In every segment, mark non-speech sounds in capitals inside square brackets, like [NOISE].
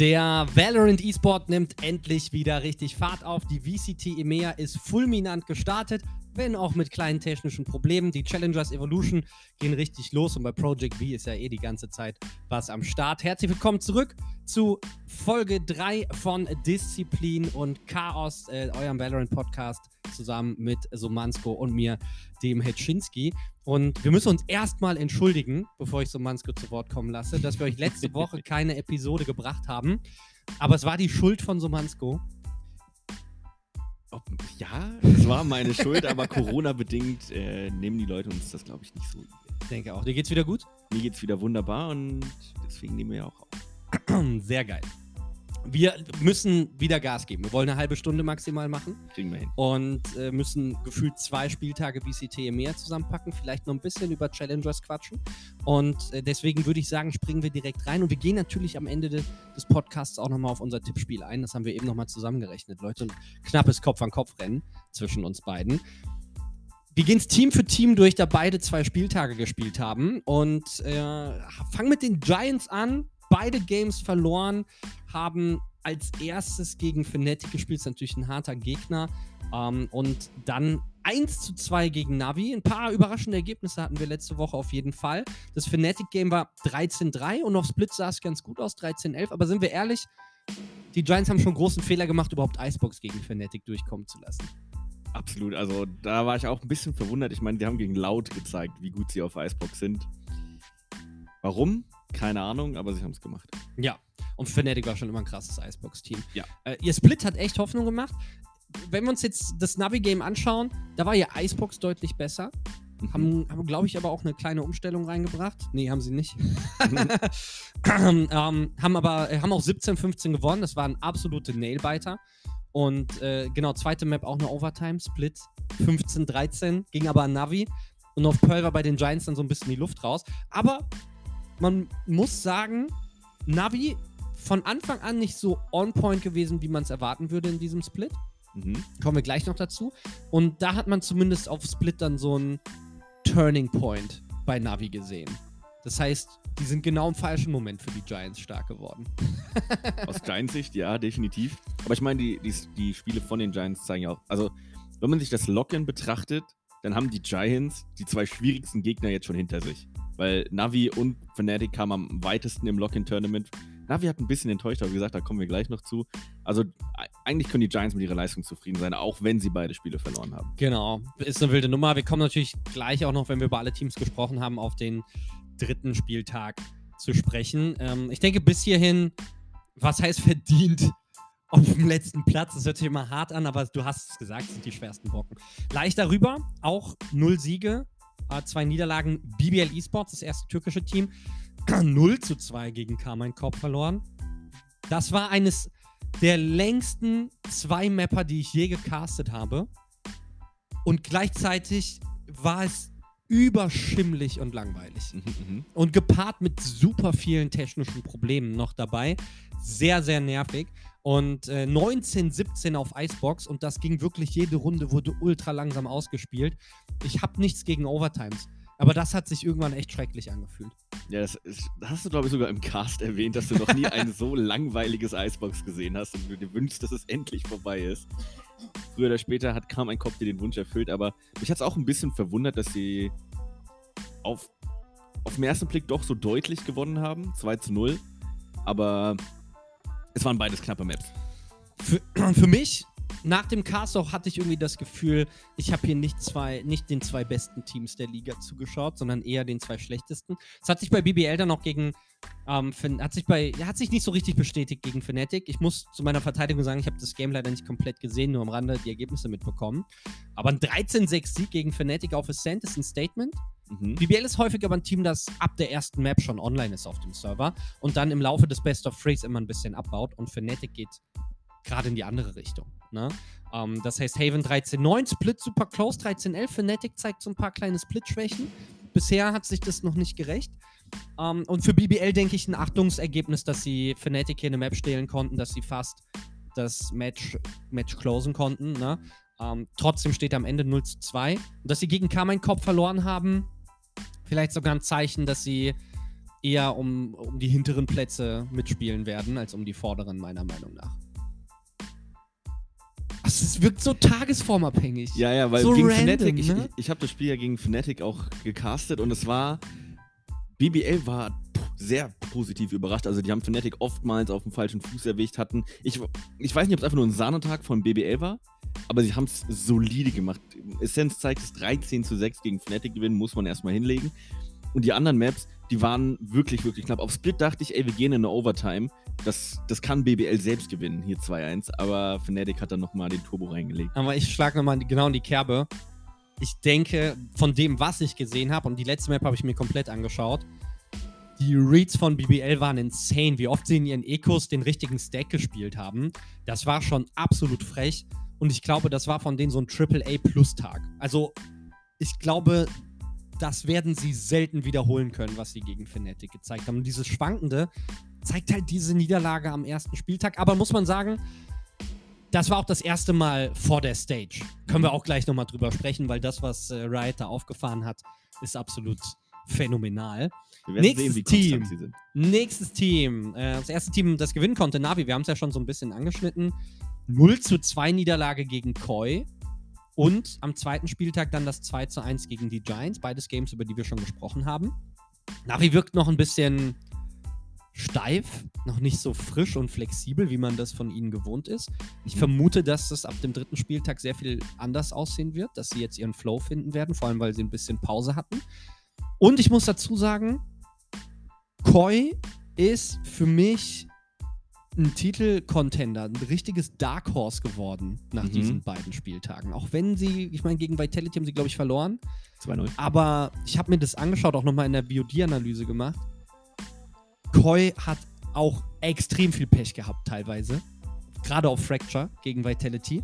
Der Valorant eSport nimmt endlich wieder richtig Fahrt auf. Die VCT EMEA ist fulminant gestartet, wenn auch mit kleinen technischen Problemen. Die Challengers Evolution gehen richtig los und bei Project V ist ja eh die ganze Zeit was am Start. Herzlich willkommen zurück zu Folge 3 von Disziplin und Chaos, äh, eurem Valorant-Podcast, zusammen mit Somansko und mir, dem Hetschinski. Und wir müssen uns erstmal entschuldigen, bevor ich Somansko zu Wort kommen lasse, dass wir euch letzte [LAUGHS] Woche keine Episode gebracht haben. Aber es war die Schuld von Somansko. Ob, ja, es war meine Schuld, aber Corona-bedingt äh, nehmen die Leute uns das, glaube ich, nicht so. Ich denke auch. Dir geht's wieder gut? Mir geht's wieder wunderbar und deswegen nehmen wir ja auch auf. [CLEARS THROAT] Sehr geil. Wir müssen wieder Gas geben. Wir wollen eine halbe Stunde maximal machen. Kriegen wir hin. Und äh, müssen gefühlt zwei Spieltage BCT mehr zusammenpacken. Vielleicht noch ein bisschen über Challengers quatschen. Und äh, deswegen würde ich sagen, springen wir direkt rein. Und wir gehen natürlich am Ende de des Podcasts auch nochmal auf unser Tippspiel ein. Das haben wir eben nochmal zusammengerechnet, Leute. Ein knappes Kopf-an-Kopf-Rennen zwischen uns beiden. Wir gehen Team für Team durch, da beide zwei Spieltage gespielt haben. Und äh, fangen mit den Giants an beide Games verloren, haben als erstes gegen Fnatic gespielt, ist natürlich ein harter Gegner. Ähm, und dann 1 zu 2 gegen Navi. Ein paar überraschende Ergebnisse hatten wir letzte Woche auf jeden Fall. Das Fnatic-Game war 13-3 und auf Split sah es ganz gut aus, 13-11. Aber sind wir ehrlich, die Giants haben schon großen Fehler gemacht, überhaupt Icebox gegen Fnatic durchkommen zu lassen. Absolut, also da war ich auch ein bisschen verwundert. Ich meine, die haben gegen Loud gezeigt, wie gut sie auf Icebox sind. Warum? Keine Ahnung, aber sie haben es gemacht. Ja, und Fnatic war schon immer ein krasses Icebox-Team. Ja. Äh, ihr Split hat echt Hoffnung gemacht. Wenn wir uns jetzt das Navi-Game anschauen, da war ihr Icebox deutlich besser. Mhm. Haben, haben glaube ich, aber auch eine kleine Umstellung reingebracht. Nee, haben sie nicht. [LAUGHS] [LAUGHS] ähm, haben aber äh, haben auch 17-15 gewonnen. Das war ein absolute Nailbiter. Und äh, genau, zweite Map auch eine Overtime-Split. 15-13, ging aber an Navi. Und auf Pearl war bei den Giants dann so ein bisschen die Luft raus. Aber man muss sagen, Navi von Anfang an nicht so on point gewesen, wie man es erwarten würde in diesem Split. Mhm. Kommen wir gleich noch dazu. Und da hat man zumindest auf Split dann so einen Turning Point bei Navi gesehen. Das heißt, die sind genau im falschen Moment für die Giants stark geworden. [LAUGHS] Aus Giants Sicht, ja, definitiv. Aber ich meine, die, die, die Spiele von den Giants zeigen ja auch, also wenn man sich das Lock-in betrachtet, dann haben die Giants die zwei schwierigsten Gegner jetzt schon hinter sich weil Navi und Fnatic kamen am weitesten im Lock-in-Tournament. Navi hat ein bisschen enttäuscht, aber wie gesagt, da kommen wir gleich noch zu. Also eigentlich können die Giants mit ihrer Leistung zufrieden sein, auch wenn sie beide Spiele verloren haben. Genau, ist eine wilde Nummer. Wir kommen natürlich gleich auch noch, wenn wir über alle Teams gesprochen haben, auf den dritten Spieltag zu sprechen. Ähm, ich denke, bis hierhin, was heißt verdient? Auf dem letzten Platz, das hört sich immer hart an, aber du hast es gesagt, sind die schwersten Brocken. Leicht darüber, auch null Siege, äh, zwei Niederlagen. BBL Esports, das erste türkische Team, [CLEARS THROAT] 0 zu 2 gegen Carmine Korb verloren. Das war eines der längsten zwei Mapper, die ich je gecastet habe. Und gleichzeitig war es überschimmlig und langweilig. Mhm, mhm. und gepaart mit super vielen technischen Problemen noch dabei. Sehr, sehr nervig. Und äh, 19, 17 auf Icebox und das ging wirklich jede Runde, wurde ultra langsam ausgespielt. Ich habe nichts gegen Overtimes. Aber das hat sich irgendwann echt schrecklich angefühlt. Ja, das, das hast du, glaube ich, sogar im Cast erwähnt, dass du noch nie ein so langweiliges Icebox gesehen hast und du dir wünschst, dass es endlich vorbei ist. Früher oder später hat kam ein Kopf dir den Wunsch erfüllt, aber mich hat es auch ein bisschen verwundert, dass sie auf, auf den ersten Blick doch so deutlich gewonnen haben. 2 zu 0. Aber es waren beides knappe Maps. Für, [CLEARS THROAT] für mich, nach dem Cast auch, hatte ich irgendwie das Gefühl, ich habe hier nicht, zwei, nicht den zwei besten Teams der Liga zugeschaut, sondern eher den zwei schlechtesten. Es hat sich bei BBL dann auch gegen, ähm, hat sich bei, hat sich nicht so richtig bestätigt gegen Fnatic. Ich muss zu meiner Verteidigung sagen, ich habe das Game leider nicht komplett gesehen, nur am Rande die Ergebnisse mitbekommen. Aber ein 13-6-Sieg gegen Fnatic auf Ascent ist ein Statement. Mhm. BBL ist häufig aber ein Team, das ab der ersten Map schon online ist auf dem Server und dann im Laufe des Best of Threes immer ein bisschen abbaut und Fnatic geht gerade in die andere Richtung. Ne? Ähm, das heißt, Haven 13-9, Split super close, 13-11. Fnatic zeigt so ein paar kleine Split-Schwächen. Bisher hat sich das noch nicht gerecht. Ähm, und für BBL denke ich ein Achtungsergebnis, dass sie Fnatic hier eine Map stehlen konnten, dass sie fast das Match, Match closen konnten. Ne? Ähm, trotzdem steht am Ende 0 zu 2. Und dass sie gegen Carmine Kopf verloren haben, vielleicht sogar ein Zeichen, dass sie eher um, um die hinteren Plätze mitspielen werden, als um die vorderen, meiner Meinung nach. Es wirkt so tagesformabhängig. Ja, ja, weil So gegen random, Fnatic, ich, ne? ich, ich habe das Spiel ja gegen Fnatic auch gecastet und es war. BBL war sehr positiv überrascht. Also, die haben Fnatic oftmals auf dem falschen Fuß erwischt hatten. Ich, ich weiß nicht, ob es einfach nur ein Sahnetag von BBL war, aber sie haben es solide gemacht. Essence zeigt es 13 zu 6 gegen Fnatic gewinnen, muss man erstmal hinlegen. Und die anderen Maps, die waren wirklich, wirklich knapp. Auf Split dachte ich, ey, wir gehen in eine Overtime. Das, das kann BBL selbst gewinnen, hier 2-1. Aber Fnatic hat dann nochmal den Turbo reingelegt. Aber ich schlage nochmal genau in die Kerbe. Ich denke, von dem, was ich gesehen habe, und die letzte Map habe ich mir komplett angeschaut, die Reads von BBL waren insane, wie oft sie in ihren Ecos den richtigen Stack gespielt haben. Das war schon absolut frech. Und ich glaube, das war von denen so ein AAA-Plus-Tag. Also, ich glaube, das werden sie selten wiederholen können, was sie gegen Fnatic gezeigt haben. Und dieses Schwankende zeigt halt diese Niederlage am ersten Spieltag. Aber muss man sagen, das war auch das erste Mal vor der Stage. Können wir auch gleich nochmal drüber sprechen, weil das, was äh, Riot da aufgefahren hat, ist absolut phänomenal. Nächstes sehen, wie Team. konstant sie sind. Nächstes Team. Äh, das erste Team, das gewinnen konnte, Navi, wir haben es ja schon so ein bisschen angeschnitten. 0 zu 2 Niederlage gegen Koi. Und am zweiten Spieltag dann das 2 zu 1 gegen die Giants. Beides Games, über die wir schon gesprochen haben. Navi wirkt noch ein bisschen steif, noch nicht so frisch und flexibel, wie man das von ihnen gewohnt ist. Ich Mhm. vermute, dass das ab dem dritten Spieltag sehr viel anders aussehen wird, dass sie jetzt ihren Flow finden werden, vor allem weil sie ein bisschen Pause hatten. Und ich muss dazu sagen, Koi ist für mich ein Titel-Contender, ein richtiges Dark Horse geworden nach Mhm. diesen beiden Spieltagen. Auch wenn sie, ich meine, gegen Vitality haben sie, glaube ich, verloren. 2-0. Aber ich habe mir das angeschaut, auch nochmal in der BOD-Analyse gemacht. Koi hat auch extrem viel Pech gehabt, teilweise. Gerade auf Fracture gegen Vitality.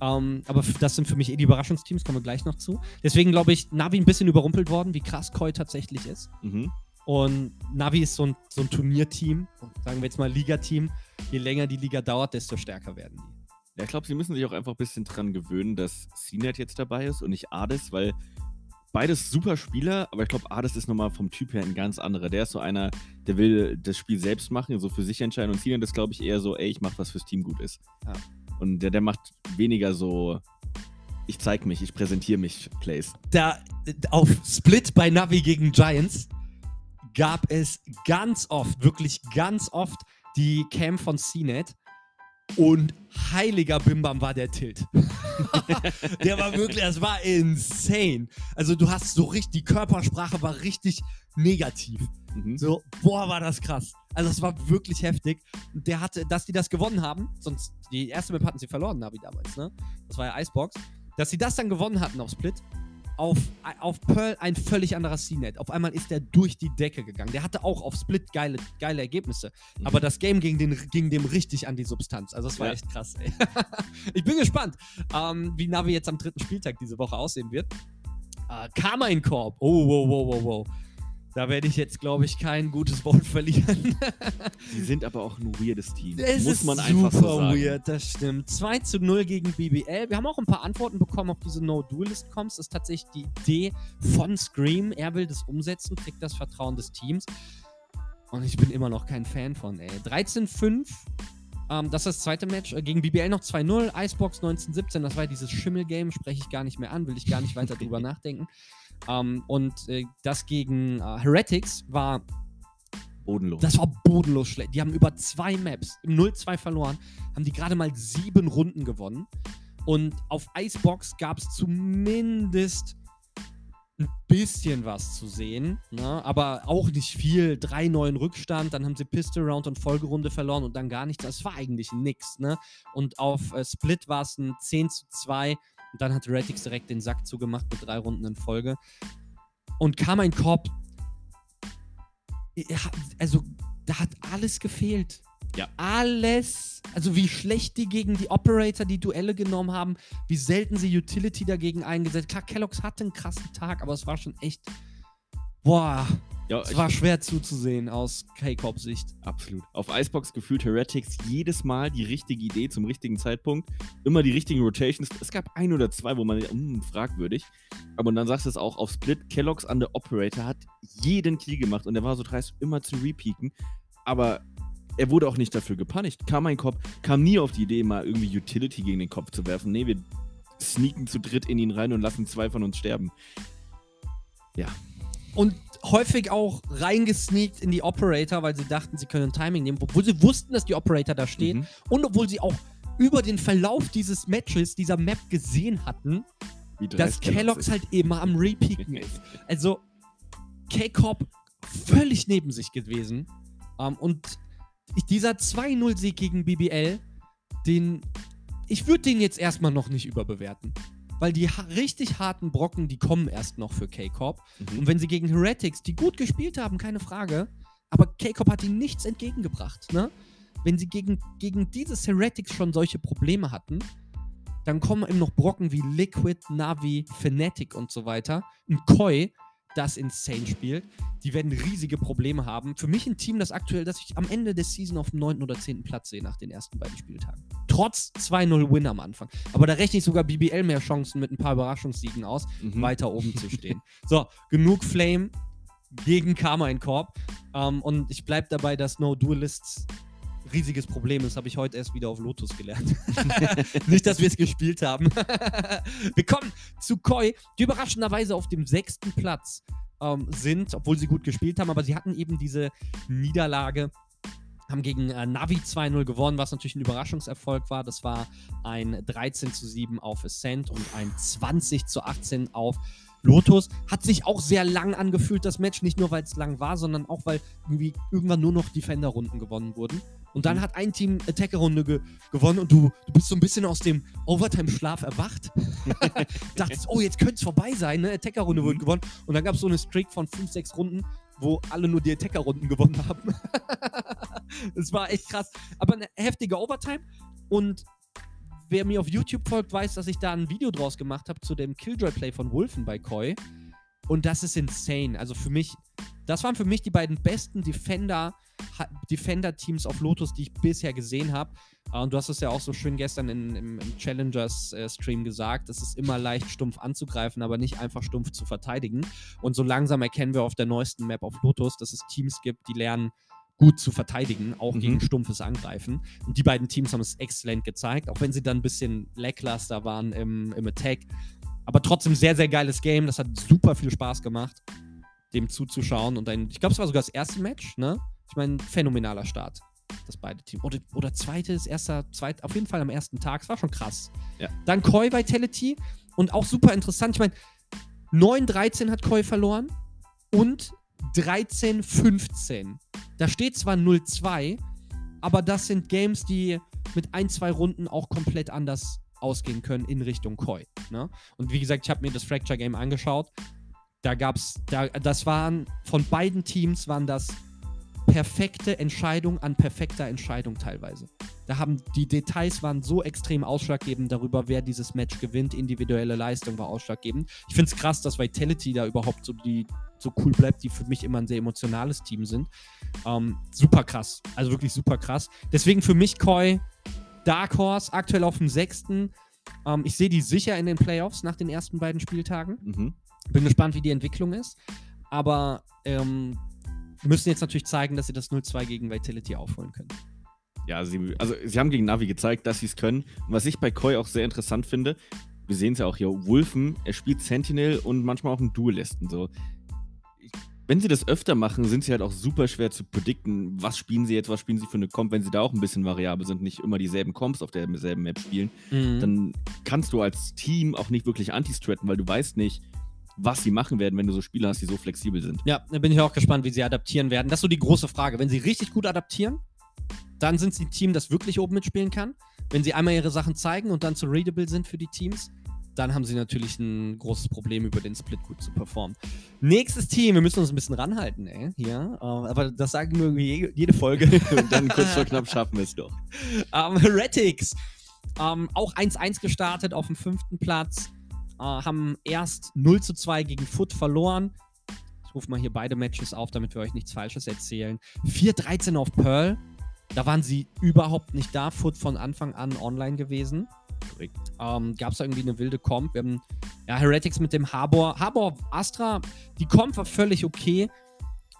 Ähm, aber das sind für mich eh die Überraschungsteams, kommen wir gleich noch zu. Deswegen glaube ich, Navi ein bisschen überrumpelt worden, wie krass Koi tatsächlich ist. Mhm. Und Navi ist so ein, so ein Turnierteam, sagen wir jetzt mal Ligateam. Je länger die Liga dauert, desto stärker werden die. Ja, ich glaube, sie müssen sich auch einfach ein bisschen dran gewöhnen, dass CNET jetzt dabei ist und nicht Ades, weil beides super Spieler, aber ich glaube, Ades ist nochmal vom Typ her ein ganz anderer. Der ist so einer, der will das Spiel selbst machen, so für sich entscheiden und CNET ist, glaube ich, eher so, ey, ich mach was fürs Team gut ist. Ja. Und der, der macht weniger so, ich zeig mich, ich präsentiere mich Plays. da auf Split bei Navi gegen Giants gab es ganz oft, wirklich ganz oft die Cam von CNET und heiliger Bimbam war der Tilt. [LAUGHS] der war wirklich, das war insane. Also du hast so richtig, die Körpersprache war richtig negativ. Mhm. So, boah, war das krass. Also es war wirklich heftig. Der hatte, dass die das gewonnen haben, sonst die erste Map hatten sie verloren, Navi damals, ne? Das war ja Icebox. Dass sie das dann gewonnen hatten auf Split, auf, auf Pearl ein völlig anderer CNET. Auf einmal ist der durch die Decke gegangen. Der hatte auch auf Split geile, geile Ergebnisse. Mhm. Aber das Game ging, den, ging dem richtig an die Substanz. Also es war Ja. echt krass, ey. [LAUGHS] ich bin gespannt, ähm, wie Navi jetzt am dritten Spieltag diese Woche aussehen wird. Äh, Karma in Korb. Oh, wow, wow, wow, wow. Da werde ich jetzt, glaube ich, kein gutes Wort verlieren. [LAUGHS] Sie sind aber auch ein weirdes Team. Es Muss ist man super einfach so sagen. weird, das stimmt. 2 zu 0 gegen BBL. Wir haben auch ein paar Antworten bekommen auf diese No-Duelist-Comps. Das ist tatsächlich die Idee von Scream. Er will das umsetzen, kriegt das Vertrauen des Teams. Und ich bin immer noch kein Fan von, ey. 13-5. Ähm, das ist das zweite Match. Äh, Gegen BBL noch 2-0. Icebox 19-17. Das war dieses Schimmel-Game. Spreche ich gar nicht mehr an. Will ich gar nicht weiter drüber [LAUGHS] nachdenken. Ähm, und äh, das gegen äh, Heretics war Bodenlos. das war bodenlos schlecht. Die haben über zwei Maps im 0-2 verloren, haben die gerade mal sieben Runden gewonnen. Und auf Icebox gab es zumindest ein bisschen was zu sehen, ne? aber auch nicht viel. 3-9 Rückstand, dann haben sie Pistol Round und Folgerunde verloren und dann gar nichts. Das war eigentlich nix. Ne? Und auf äh, Split war es ein 10 zu 2 und dann hat Retix direkt den Sack zugemacht mit drei Runden in Folge. Und kam ein Korb. Also, da hat alles gefehlt. Ja. Alles. Also, wie schlecht die gegen die Operator die Duelle genommen haben, wie selten sie Utility dagegen eingesetzt. Klar, Kellogg's hatte einen krassen Tag, aber es war schon echt. Boah. Ja, Es war schwer zuzusehen aus K-Corp-Sicht. Absolut. Auf Icebox gefühlt Heretics jedes Mal die richtige Idee zum richtigen Zeitpunkt. Immer die richtigen Rotations. Es gab ein oder zwei, wo man, hm, fragwürdig. Aber dann sagst du es auch auf Split. Kellogg's an der Operator hat jeden Kill gemacht und er war so dreist, immer zu repeaken. Aber er wurde auch nicht dafür gepunished. Kam ein Kopf, kam nie auf die Idee, mal irgendwie Utility gegen den Kopf zu werfen. Nee, wir sneaken zu dritt in ihn rein und lassen zwei von uns sterben. Und häufig auch reingesneakt in die Operator, weil sie dachten, sie können Timing nehmen, obwohl sie wussten, dass die Operator da steht. Mhm. Und obwohl sie auch über den Verlauf dieses Matches, dieser Map gesehen hatten, dass Kellogg's halt immer am Repeaken ist. Also K-Corp völlig neben sich gewesen. Ähm, und dieser 2-0-Sieg gegen BBL, den ich würde den jetzt erstmal noch nicht überbewerten. Weil die ha richtig harten Brocken, die kommen erst noch für K-Corp. Mhm. Und wenn sie gegen Heretics, die gut gespielt haben, keine Frage, aber K-Corp hat ihnen nichts entgegengebracht. Ne? Wenn sie gegen, gegen dieses Heretics schon solche Probleme hatten, dann kommen eben noch Brocken wie Liquid, Navi, Fnatic und so weiter. Ein Koi, das insane spielt. Die werden riesige Probleme haben. Für mich ein Team, das aktuell, das ich am Ende der Season auf dem 9. oder 10. Platz sehe nach den ersten beiden Spieltagen. Trotz 2-0 Win am Anfang. Aber da rechne ich sogar BBL mehr Chancen mit ein paar Überraschungssiegen aus Mhm. weiter oben zu stehen. [LAUGHS] So, genug Flame gegen Karma in Korb. Ähm, und ich bleibe dabei, dass No Duelists riesiges Problem ist. Habe ich heute erst wieder auf Lotus gelernt. [LAUGHS] Nicht, dass wir es gespielt haben. [LAUGHS] wir kommen zu Koi, die überraschenderweise auf dem sechsten Platz ähm, sind, obwohl sie gut gespielt haben, aber sie hatten eben diese Niederlage haben gegen äh, Navi 2-0 gewonnen, was natürlich ein Überraschungserfolg war. Das war ein 13 zu 7 auf Ascent und ein 20 zu 18 auf Lotus. Hat sich auch sehr lang angefühlt, das Match. Nicht nur, weil es lang war, sondern auch, weil irgendwie irgendwann nur noch Defender-Runden gewonnen wurden. Und dann Mhm. hat ein Team Attacker-Runde ge gewonnen und du, du bist so ein bisschen aus dem Overtime-Schlaf erwacht. [LAUGHS] [LAUGHS] Dachtest, oh, jetzt könnte es vorbei sein, ne? Attacker-Runde Mhm. wurde gewonnen. Und dann gab es so eine Streak von 5, 6 Runden, wo alle nur die Attacker-Runden gewonnen haben. [LAUGHS] das war echt krass. Aber eine heftige Overtime. Und wer mir auf YouTube folgt, weiß, dass ich da ein Video draus gemacht habe zu dem Killjoy-Play von Wolfen bei Koi. Und das ist insane. Also für mich, das waren für mich die beiden besten Defender, Defender-Teams auf Lotus, die ich bisher gesehen habe. Äh, Und du hast es ja auch so schön gestern in, im, im Challengers-Stream gesagt. Es ist immer leicht, stumpf anzugreifen, aber nicht einfach stumpf zu verteidigen. Und so langsam erkennen wir auf der neuesten Map auf Lotus, dass es Teams gibt, die lernen, gut zu verteidigen, auch Mhm. gegen stumpfes Angreifen. Und die beiden Teams haben es exzellent gezeigt, auch wenn sie dann ein bisschen lackluster waren im, im Attack. Aber trotzdem sehr, sehr geiles Game. Das hat super viel Spaß gemacht, dem zuzuschauen. Und ein, ich glaube, es war sogar das erste Match, ne? Ich meine, phänomenaler Start. Das beide Teams. Oder, oder zweites, erster, zweit, auf jeden Fall am ersten Tag. Es war schon krass. Ja. Dann Koi Vitality und auch super interessant. Ich meine, 9-13 hat Koi verloren und 13-15. Da steht zwar 0-2, aber das sind Games, die mit ein, zwei Runden auch komplett anders ausgehen können in Richtung Koi. Ne? Und wie gesagt, ich habe mir das Fracture Game angeschaut. Da gab's, da, das waren von beiden Teams waren das perfekte Entscheidung an perfekter Entscheidung teilweise. Da haben die Details waren so extrem ausschlaggebend darüber, wer dieses Match gewinnt. Individuelle Leistung war ausschlaggebend. Ich finde es krass, dass Vitality da überhaupt so die so cool bleibt, die für mich immer ein sehr emotionales Team sind. Ähm, super krass. Also wirklich super krass. Deswegen für mich Koi, Dark Horse, aktuell auf dem sechsten. Ähm, ich sehe die sicher in den Playoffs nach den ersten beiden Spieltagen. Mhm. Bin gespannt, wie die Entwicklung ist. Aber ähm, müssen jetzt natürlich zeigen, dass sie das 0-2 gegen Vitality aufholen können. Ja, sie, also sie haben gegen Navi gezeigt, dass sie es können. Und was ich bei Koi auch sehr interessant finde, wir sehen es ja auch hier, Wolfen, er spielt Sentinel und manchmal auch einen Duelisten. So. Wenn sie das öfter machen, sind sie halt auch super schwer zu predikten, was spielen sie jetzt, was spielen sie für eine Comp, wenn sie da auch ein bisschen variabel sind, nicht immer dieselben Comps auf derselben Map spielen, Mhm. dann kannst du als Team auch nicht wirklich anti-stratten, weil du weißt nicht, was sie machen werden, wenn du so Spieler hast, die so flexibel sind. Ja, da bin ich auch gespannt, wie sie adaptieren werden. Das ist so die große Frage. Wenn sie richtig gut adaptieren, dann sind sie ein Team, das wirklich oben mitspielen kann. Wenn sie einmal ihre Sachen zeigen und dann zu readable sind für die Teams, dann haben sie natürlich ein großes Problem, über den Split gut zu performen. Nächstes Team, wir müssen uns ein bisschen ranhalten, ey, hier. Äh, aber das sagen wir jede Folge. [LAUGHS] und dann kurz vor knapp schaffen wir es doch. Ähm, Heretics. Ähm, auch 1-1 gestartet auf dem fünften Platz. Äh, haben erst 0 zu 2 gegen Foot verloren. rufe mal hier beide Matches auf, damit wir euch nichts Falsches erzählen. 4-13 auf Pearl. Da waren sie überhaupt nicht da. Foot von Anfang an online gewesen. Korrekt. Ähm, Gab es irgendwie eine wilde Comp. Wir haben ja, Heretics mit dem Harbor. Harbor Astra, die Comp war völlig okay.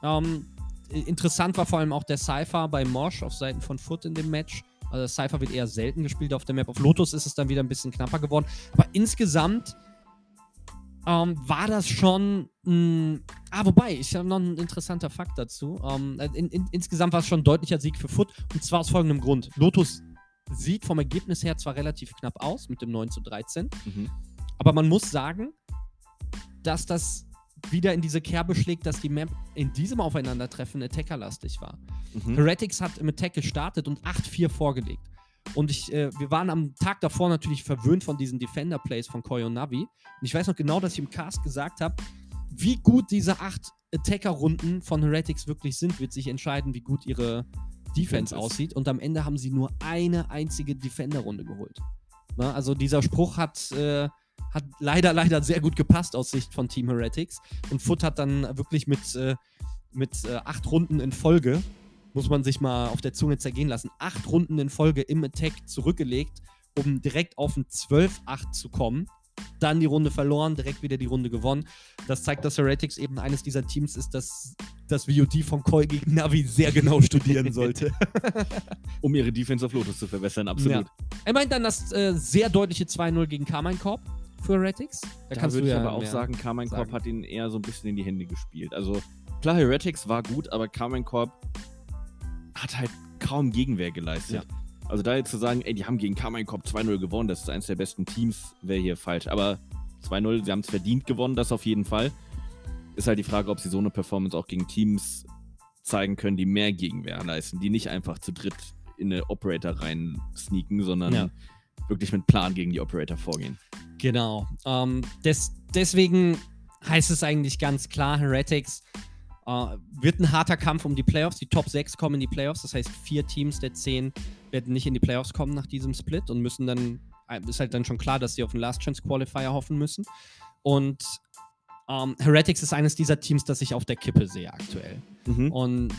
Ähm, interessant war vor allem auch der Cypher bei Mosh auf Seiten von Foot in dem Match. Also Cypher wird eher selten gespielt auf der Map. Auf Lotus ist es dann wieder ein bisschen knapper geworden. Aber insgesamt ähm, war das schon. Mh, ah, wobei, ich habe noch ein interessanter Fakt dazu. Ähm, in, in, insgesamt war es schon ein deutlicher Sieg für Foot. Und zwar aus folgendem Grund. Lotus sieht vom Ergebnis her zwar relativ knapp aus mit dem 9 zu 13. Mhm. Aber man muss sagen, dass das wieder in diese Kerbe schlägt, dass die Map in diesem Aufeinandertreffen attackerlastig war. Mhm. Heretics hat im Attack gestartet und 8-4 vorgelegt. Und ich, äh, wir waren am Tag davor natürlich verwöhnt von diesen Defender-Plays von Koyo Navi. Und ich weiß noch genau, dass ich im Cast gesagt habe, wie gut diese acht Attacker-Runden von Heretics wirklich sind, wird sich entscheiden, wie gut ihre Defense aussieht. Und am Ende haben sie nur eine einzige Defender-Runde geholt. Na, also dieser Spruch hat, äh, hat leider, leider sehr gut gepasst aus Sicht von Team Heretics. Und Foot hat dann wirklich mit, äh, mit äh, acht Runden in Folge, muss man sich mal auf der Zunge zergehen lassen, acht Runden in Folge im Attack zurückgelegt, um direkt auf ein 12-8 zu kommen. Dann die Runde verloren, direkt wieder die Runde gewonnen. Das zeigt, dass Heretics eben eines dieser Teams ist, das das VOD von Koi gegen Navi sehr genau studieren sollte. [LAUGHS] Um ihre Defense auf Lotus zu verbessern, absolut. Er meint dann das äh, sehr deutliche 2-0 gegen Carmine Corp Heretics. Da, würde ich aber auch sagen, Carmine Corp hat ihn eher so ein bisschen in die Hände gespielt. Also klar, Heretics war gut, aber Carmine Corp hat halt kaum Gegenwehr geleistet. Also da jetzt zu sagen, ey, die haben gegen Carmine Corp 2-0 gewonnen, das ist eines der besten Teams, wäre hier falsch. Aber 2-0, sie haben es verdient gewonnen, das auf jeden Fall. Ist halt die Frage, ob sie so eine Performance auch gegen Teams zeigen können, die mehr Gegenwehr leisten, die nicht einfach zu dritt in eine Operator rein sneaken, sondern Ja. Wirklich mit Plan gegen die Operator vorgehen. Genau. Ähm, des, deswegen heißt es eigentlich ganz klar, Heretics äh, wird ein harter Kampf um die Playoffs. Die Top 6 kommen in die Playoffs. Das heißt, vier Teams der 10 werden nicht in die Playoffs kommen nach diesem Split und müssen dann, äh, ist halt dann schon klar, dass sie auf den Last Chance Qualifier hoffen müssen. Und ähm, Heretics ist eines dieser Teams, das ich auf der Kippe sehe aktuell. Mhm. Und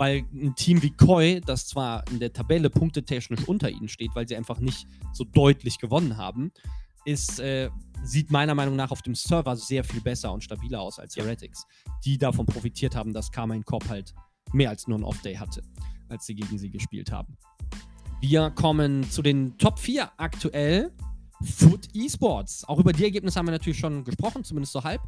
weil ein Team wie Koi, das zwar in der Tabelle punktetechnisch unter ihnen steht, weil sie einfach nicht so deutlich gewonnen haben, ist, äh, sieht meiner Meinung nach auf dem Server sehr viel besser und stabiler aus als Ja. Heretics, die davon profitiert haben, dass Carmine Corp halt mehr als nur ein Off-Day hatte, als sie gegen sie gespielt haben. Wir kommen zu den Top 4 aktuell. Foot Esports. Auch über die Ergebnisse haben wir natürlich schon gesprochen, zumindest so halb.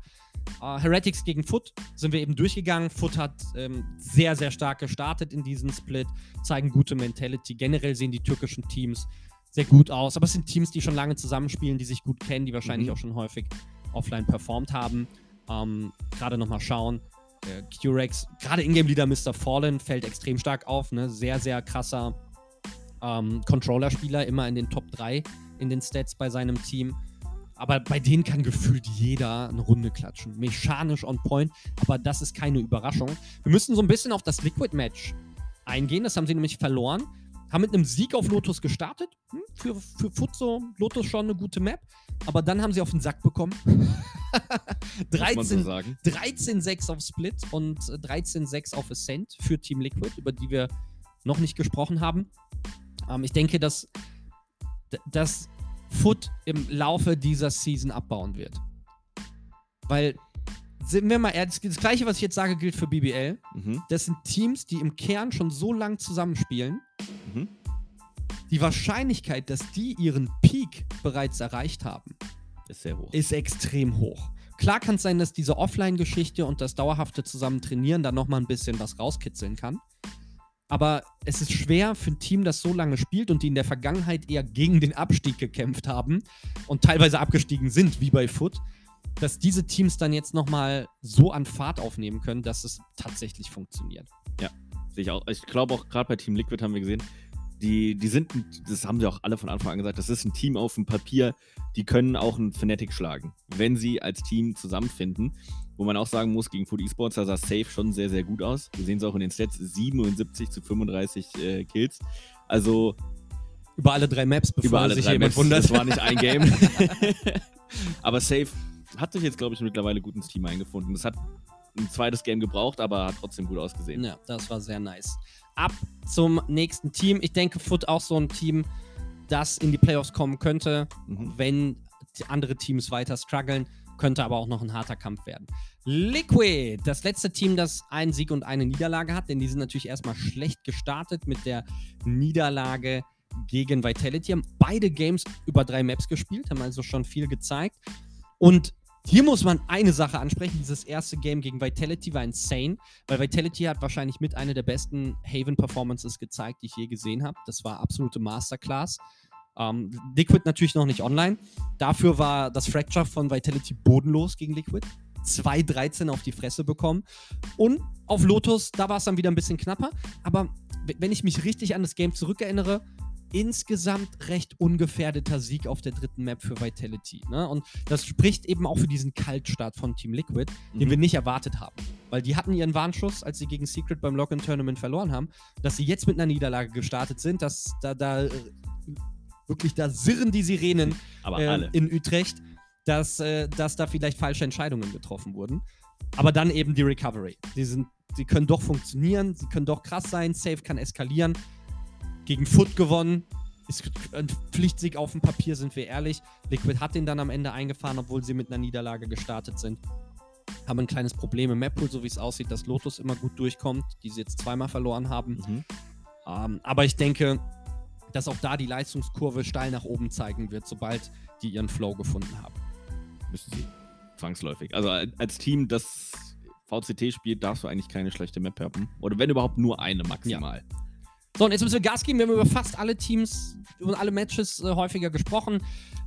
Äh, Heretics gegen Foot sind wir eben durchgegangen. Foot hat ähm, sehr, sehr stark gestartet in diesem Split, zeigen gute Mentality. Generell sehen die türkischen Teams sehr gut aus, aber es sind Teams, die schon lange zusammenspielen, die sich gut kennen, die wahrscheinlich Mhm. auch schon häufig offline performt haben. Ähm, gerade nochmal schauen. Äh, Q-Rex, gerade Ingame-Leader Mr. Fallen fällt extrem stark auf. Ne? Sehr, sehr krasser ähm, Controller-Spieler, immer in den Top 3 in den Stats bei seinem Team. Aber bei denen kann gefühlt jeder eine Runde klatschen. Mechanisch on point, aber das ist keine Überraschung. Wir müssen so ein bisschen auf das Liquid-Match eingehen. Das haben sie nämlich verloren. Haben mit einem Sieg auf Lotus gestartet. Hm, für, für Foot so Lotus schon eine gute Map. Aber dann haben sie auf den Sack bekommen. [LAUGHS] Muss man so 13, sagen. 13-6 auf Split und äh, 13-6 auf Ascent für Team Liquid, über die wir noch nicht gesprochen haben. Ähm, ich denke, dass, dass Foot im Laufe dieser Season abbauen wird. Weil, sind wir mal ehrlich, das gleiche, was ich jetzt sage, gilt für BBL. Mhm. Das sind Teams, die im Kern schon so lang zusammenspielen. Mhm. Die Wahrscheinlichkeit, dass die ihren Peak bereits erreicht haben, Ist sehr hoch. ist extrem hoch. Klar kann es sein, dass diese Offline-Geschichte und das dauerhafte Zusammen-Trainieren dann nochmal ein bisschen was rauskitzeln kann. Aber es ist schwer für ein Team, das so lange spielt und die in der Vergangenheit eher gegen den Abstieg gekämpft haben und teilweise abgestiegen sind, wie bei Foot, dass diese Teams dann jetzt nochmal so an Fahrt aufnehmen können, dass es tatsächlich funktioniert. Sehe ich auch. Ich glaube auch gerade bei Team Liquid haben wir gesehen, die, die sind, das haben sie auch alle von Anfang an gesagt, das ist ein Team auf dem Papier, die können auch einen Fnatic schlagen, wenn sie als Team zusammenfinden. Wo man auch sagen muss, gegen Food Esports, da sah Safe schon sehr, sehr gut aus. Wir sehen es auch in den Stats, 77 zu 35 äh, Kills. Also Über alle drei Maps, bevor über alle sich drei jemand Maps. wundert. Das war nicht ein Game. [LAUGHS] [LAUGHS] Aber Safe hat sich jetzt, glaube ich, mittlerweile gut ins Team eingefunden. Es hat ein zweites Game gebraucht, aber hat trotzdem gut ausgesehen. Ja, das war sehr nice. Ab zum nächsten Team. Ich denke, Foot auch so ein Team, das in die Playoffs kommen könnte, Mhm. wenn die andere Teams weiter strugglen. Könnte aber auch noch ein harter Kampf werden. Liquid, das letzte Team, das einen Sieg und eine Niederlage hat, denn die sind natürlich erstmal schlecht gestartet mit der Niederlage gegen Vitality. Haben beide Games über drei Maps gespielt, haben also schon viel gezeigt. Und hier muss man eine Sache ansprechen. Dieses erste Game gegen Vitality war insane, weil Vitality hat wahrscheinlich mit einer der besten Haven-Performances gezeigt, die ich je gesehen habe. Das war absolute Masterclass. Ähm, Liquid natürlich noch nicht online. Dafür war das Fracture von Vitality bodenlos gegen Liquid. 2-13 auf die Fresse bekommen. Und auf Lotus, da war es dann wieder ein bisschen knapper. Aber wenn ich mich richtig an das Game zurückerinnere, insgesamt recht ungefährdeter Sieg auf der dritten Map für Vitality. Ne? Und das spricht eben auch für diesen Kaltstart von Team Liquid, den Mhm. wir nicht erwartet haben. Weil die hatten ihren Warnschuss, als sie gegen Secret beim Lock-in-Tournament verloren haben, dass sie jetzt mit einer Niederlage gestartet sind, dass da, da äh, wirklich da sirren die Sirenen Aber äh, in Utrecht, dass, äh, dass da vielleicht falsche Entscheidungen getroffen wurden. Aber dann eben die Recovery. Die, sind, die können doch funktionieren, sie können doch krass sein, Safe kann eskalieren. Gegen Foot gewonnen. Ist ein Pflichtsieg auf dem Papier, sind wir ehrlich. Liquid hat den dann am Ende eingefahren, obwohl sie mit einer Niederlage gestartet sind. Haben ein kleines Problem im Map-Pool, so wie es aussieht, dass Lotus immer gut durchkommt, die sie jetzt zweimal verloren haben. Mhm. Ähm, aber ich denke, dass auch da die Leistungskurve steil nach oben zeigen wird, sobald die ihren Flow gefunden haben. Müssen sie. Zwangsläufig. Also al- als Team, das VCT spielt, darfst du eigentlich keine schlechte Map haben. Oder wenn überhaupt nur eine maximal. So, und jetzt müssen wir Gas geben. Wir haben über fast alle Teams und alle Matches äh, häufiger gesprochen.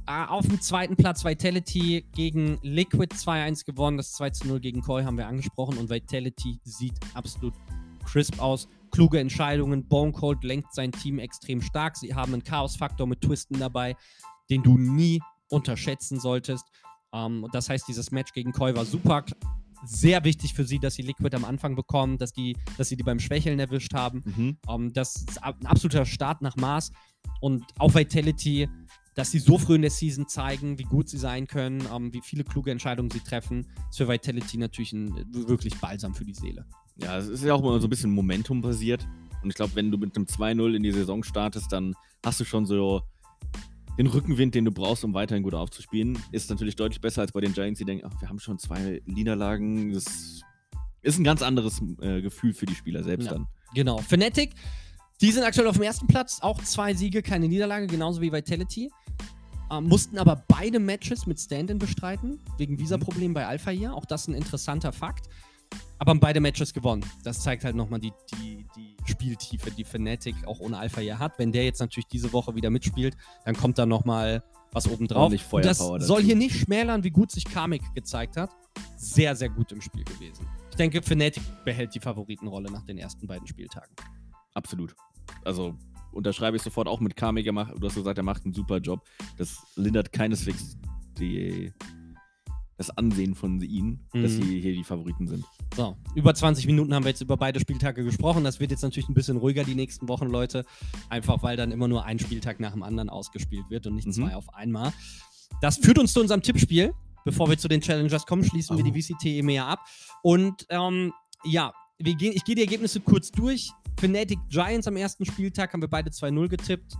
Äh, auf dem zweiten Platz Vitality gegen Liquid 2-1 gewonnen. Das 2-0 gegen Koi haben wir angesprochen. Und Vitality sieht absolut crisp aus. Kluge Entscheidungen. Bone Cold lenkt sein Team extrem stark. Sie haben einen Chaos-Faktor mit Twisten dabei, den du nie unterschätzen solltest. Ähm, das heißt, dieses Match gegen Koi war super. Sehr wichtig für sie, dass sie Liquid am Anfang bekommen, dass, die, dass sie die beim Schwächeln erwischt haben. Mhm. Ähm, das ist ein absoluter Start nach Maß. Und auch Vitality, dass sie so früh in der Season zeigen, wie gut sie sein können, ähm, wie viele kluge Entscheidungen sie treffen, ist für Vitality natürlich ein, wirklich Balsam für die Seele. Ja, es ist ja auch immer so ein bisschen Momentum basiert. Und ich glaube, wenn du mit einem 2-0 in die Saison startest, dann hast du schon so den Rückenwind, den du brauchst, um weiterhin gut aufzuspielen. Ist natürlich deutlich besser als bei den Giants, die denken, ach, wir haben schon zwei Niederlagen. Das ist ein ganz anderes äh, Gefühl für die Spieler selbst Ja. dann. Genau. Fnatic, die sind aktuell auf dem ersten Platz, auch zwei Siege, keine Niederlage, genauso wie Vitality. Ähm, mussten aber beide Matches mit Stand-In bestreiten, wegen Visa-Problemen bei Alpha hier. Auch das ein interessanter Fakt. Aber haben beide Matches gewonnen. Das zeigt halt nochmal die, die, die Spieltiefe, die Fnatic auch ohne Alpha hier hat. Wenn der jetzt natürlich diese Woche wieder mitspielt, dann kommt da nochmal was obendrauf. Und das Feuerpower soll dazu. hier nicht schmälern, wie gut sich Karmik gezeigt hat. Sehr, sehr gut im Spiel gewesen. Ich denke, Fnatic behält die Favoritenrolle nach den ersten beiden Spieltagen. Absolut. Also unterschreibe ich sofort auch mit gemacht. Du hast gesagt, er macht einen super Job. Das lindert keineswegs die, das Ansehen von ihnen, dass Mhm. sie hier die Favoriten sind. So, über 20 Minuten haben wir jetzt über beide Spieltage gesprochen. Das wird jetzt natürlich ein bisschen ruhiger die nächsten Wochen, Leute. Einfach weil dann immer nur ein Spieltag nach dem anderen ausgespielt wird und nicht Mhm. zwei auf einmal. Das führt uns zu unserem Tippspiel. Bevor wir zu den Challengers kommen, schließen wir Oh. die VCT EMEA ab. Und ähm, ja, wir gehen, ich gehe die Ergebnisse kurz durch. Fnatic Giants am ersten Spieltag haben wir beide 2-0 getippt.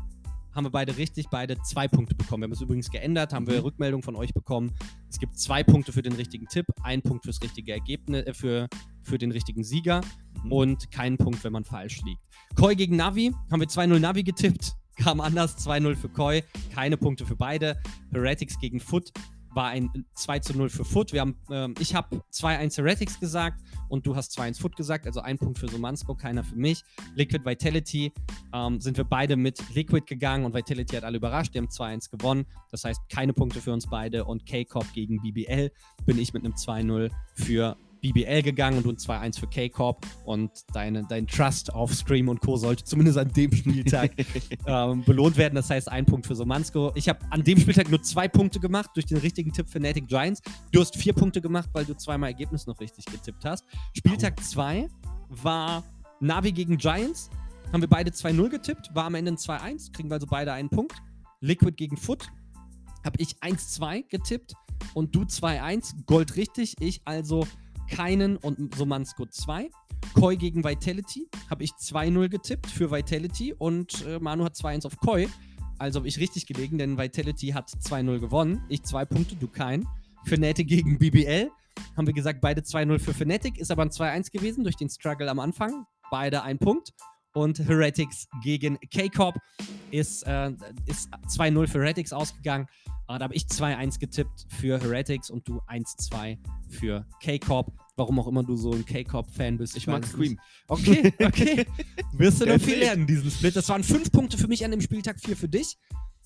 Haben wir beide richtig, beide zwei Punkte bekommen. Wir haben es übrigens geändert, haben wir Mhm. Rückmeldung von euch bekommen. Es gibt zwei Punkte für den richtigen Tipp, ein Punkt fürs richtige Ergebnis, äh, für, für den richtigen Sieger Mhm. und keinen Punkt, wenn man falsch liegt. Koi gegen Navi, haben wir 2-0 Navi getippt, kam anders, 2-0 für Koi, keine Punkte für beide. Heretics gegen Foot war ein 2-0 für Foot. Wir haben, ähm, ich habe 2-1 Heretics gesagt und du hast 2-1 Foot gesagt, also ein Punkt für Somansko, keiner für mich. Liquid Vitality ähm, sind wir beide mit Liquid gegangen und Vitality hat alle überrascht, die haben 2-1 gewonnen. Das heißt, keine Punkte für uns beide und K-Corp gegen BBL bin ich mit einem 2-0 für BBL gegangen und du ein 2-1 für K-Corp und deine, dein Trust auf Stream und Co. sollte zumindest an dem Spieltag [LAUGHS] ähm, belohnt werden. Das heißt, ein Punkt für Somansko. Ich habe an dem Spieltag nur zwei Punkte gemacht durch den richtigen Tipp für Natic Giants. Du hast vier Punkte gemacht, weil du zweimal Ergebnis noch richtig getippt hast. Spieltag 2 war Navi gegen Giants. Haben wir beide 2-0 getippt, war am Ende ein 2-1, kriegen wir also beide einen Punkt. Liquid gegen Foot habe ich 1-2 getippt und du 2-1, Gold richtig. Ich also keinen und Somansko 2. Koi gegen Vitality habe ich 2-0 getippt für Vitality und äh, Manu hat 2-1 auf Koi. Also habe ich richtig gelegen, denn Vitality hat 2-0 gewonnen. Ich zwei Punkte, du kein. Fnatic gegen BBL haben wir gesagt, beide 2-0 für Fnatic, ist aber ein 2-1 gewesen durch den Struggle am Anfang. Beide ein Punkt. Und Heretics gegen K-Corp ist, äh, ist 2-0 für Heretics ausgegangen. Äh, da habe ich 2-1 getippt für Heretics und du 1-2 für K-Corp. Warum auch immer du so ein K-Corp-Fan bist. Ich mag Scream. Okay, okay. [LAUGHS] Wirst du noch viel lernen, diesen Split. Das waren fünf Punkte für mich an dem Spieltag, vier für dich.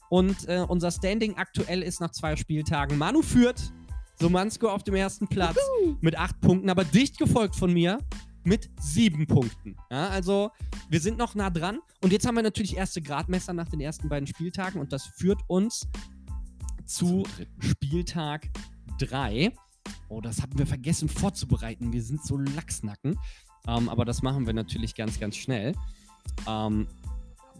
Und äh, unser Standing aktuell ist nach zwei Spieltagen. Manu führt Somansko auf dem ersten Platz Juhu. mit acht Punkten, aber dicht gefolgt von mir mit sieben Punkten. Ja, also wir sind noch nah dran. Und jetzt haben wir natürlich erste Gradmesser nach den ersten beiden Spieltagen und das führt uns zu Spieltag 3. Oh, das haben wir vergessen vorzubereiten. Wir sind so Lachsnacken. Ähm, aber das machen wir natürlich ganz, ganz schnell. Ähm,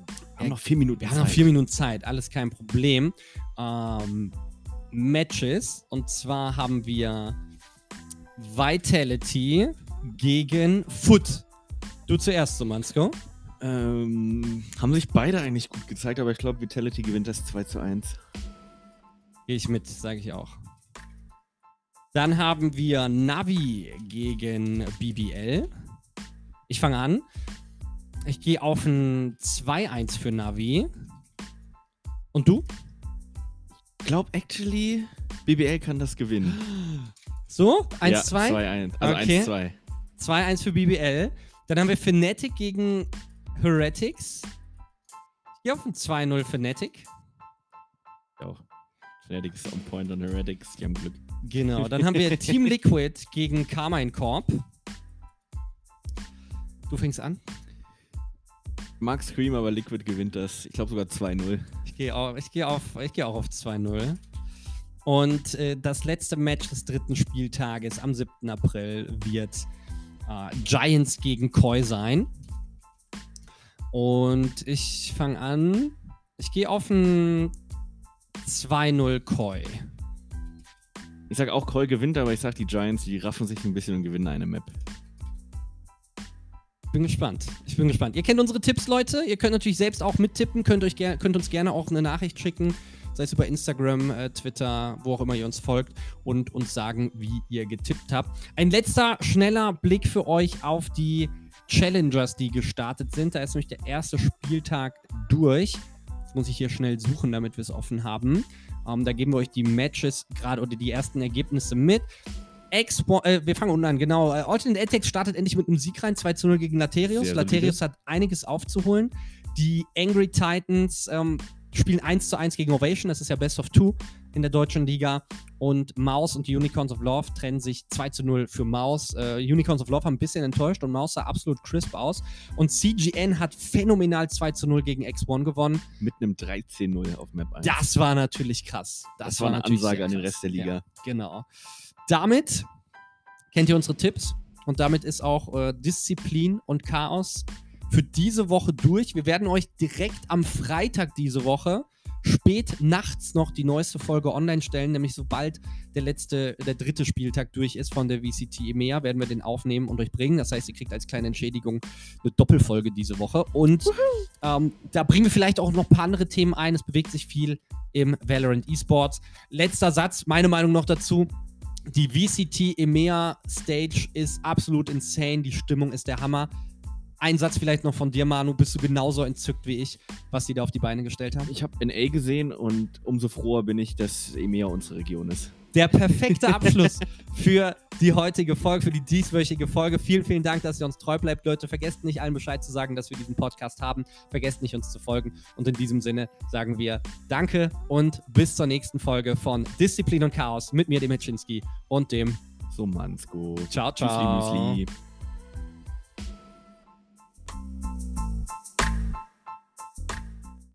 wir haben noch vier Minuten wir Zeit. Haben noch vier Minuten Zeit, alles kein Problem. Ähm, Matches. Und zwar haben wir Vitality gegen Foot. Du zuerst, Somansko. Ähm, haben sich beide eigentlich gut gezeigt, aber ich glaube, Vitality gewinnt das 2 zu 1. Gehe ich mit, sage ich auch. Dann haben wir Navi gegen BBL. Ich fange an. Ich gehe auf ein 2-1 für Navi. Und du? glaube, actually, BBL kann das gewinnen. So? 1-2? Ja, 2-1. Also okay. 1-2. 2-1 für BBL. Dann haben wir Fnatic gegen Heretics. Ich gehe auf ein 2-0 Fnatic. Auch. Ist on point und Heretics, die haben Glück. Genau, dann haben wir Team [LAUGHS] Liquid gegen Carmine Corp. Du fängst an. Mag Scream, aber Liquid gewinnt das. Ich glaube sogar 2-0 gehe auch, ich geh auf, geh auch auf 2-0. Und äh, das letzte Match des dritten Spieltages am 7. April wird äh, Giants gegen Koi sein. Und ich fange an. Ich gehe auf ein 2-0 Koi. Ich sage auch, Koi gewinnt, aber ich sage, die Giants, die raffen sich ein bisschen und gewinnen eine Map bin gespannt. Ich bin gespannt. Ihr kennt unsere Tipps, Leute. Ihr könnt natürlich selbst auch mittippen. Könnt, euch könnt uns gerne auch eine Nachricht schicken, sei es über Instagram, äh, Twitter, wo auch immer ihr uns folgt und uns sagen, wie ihr getippt habt. Ein letzter schneller Blick für euch auf die Challengers, die gestartet sind. Da ist nämlich der erste Spieltag durch. Jetzt muss ich hier schnell suchen, damit wir es offen haben. Ähm, da geben wir euch die Matches gerade oder die ersten Ergebnisse mit. Ex äh, wir fangen unten an, genau. Äh, Alternate Atex startet endlich mit einem Sieg rein, 2 zu 0 gegen Laterius. Laterius hat einiges aufzuholen. Die Angry Titans ähm, spielen 1 zu 1 gegen Ovation, das ist ja Best of Two in der deutschen Liga. Und Maus und die Unicorns of Love trennen sich 2 zu 0 für Maus. Äh, Unicorns of Love haben ein bisschen enttäuscht und Maus sah absolut crisp aus. Und CGN hat phänomenal 2 zu 0 gegen X1 gewonnen. Mit einem 13-0 auf Map 1. Das war natürlich krass. Das, das war, eine Ansage an den Rest der Liga. Ja, genau. Damit kennt ihr unsere Tipps und damit ist auch äh, Disziplin und Chaos für diese Woche durch. Wir werden euch direkt am Freitag diese Woche spät nachts noch die neueste Folge online stellen, nämlich sobald der letzte, der dritte Spieltag durch ist von der VCT EMEA, werden wir den aufnehmen und euch bringen. Das heißt, ihr kriegt als kleine Entschädigung eine Doppelfolge diese Woche. Und ähm, da bringen wir vielleicht auch noch ein paar andere Themen ein. Es bewegt sich viel im Valorant Esports. Letzter Satz, meine Meinung noch dazu die VCT EMEA Stage ist absolut insane. Die Stimmung ist der Hammer. Ein Satz vielleicht noch von dir, Manu. Bist du genauso entzückt wie ich, was die da auf die Beine gestellt haben? Ich habe NA gesehen und umso froher bin ich, dass EMEA unsere Region ist der perfekte Abschluss für die heutige Folge, für die dieswöchige Folge. Vielen, vielen Dank, dass ihr uns treu bleibt, Leute. Vergesst nicht, allen Bescheid zu sagen, dass wir diesen Podcast haben. Vergesst nicht, uns zu folgen. Und in diesem Sinne sagen wir Danke und bis zur nächsten Folge von Disziplin und Chaos mit mir, dem Hitschinski und dem Somansko. Ciao, ciao. Müsli.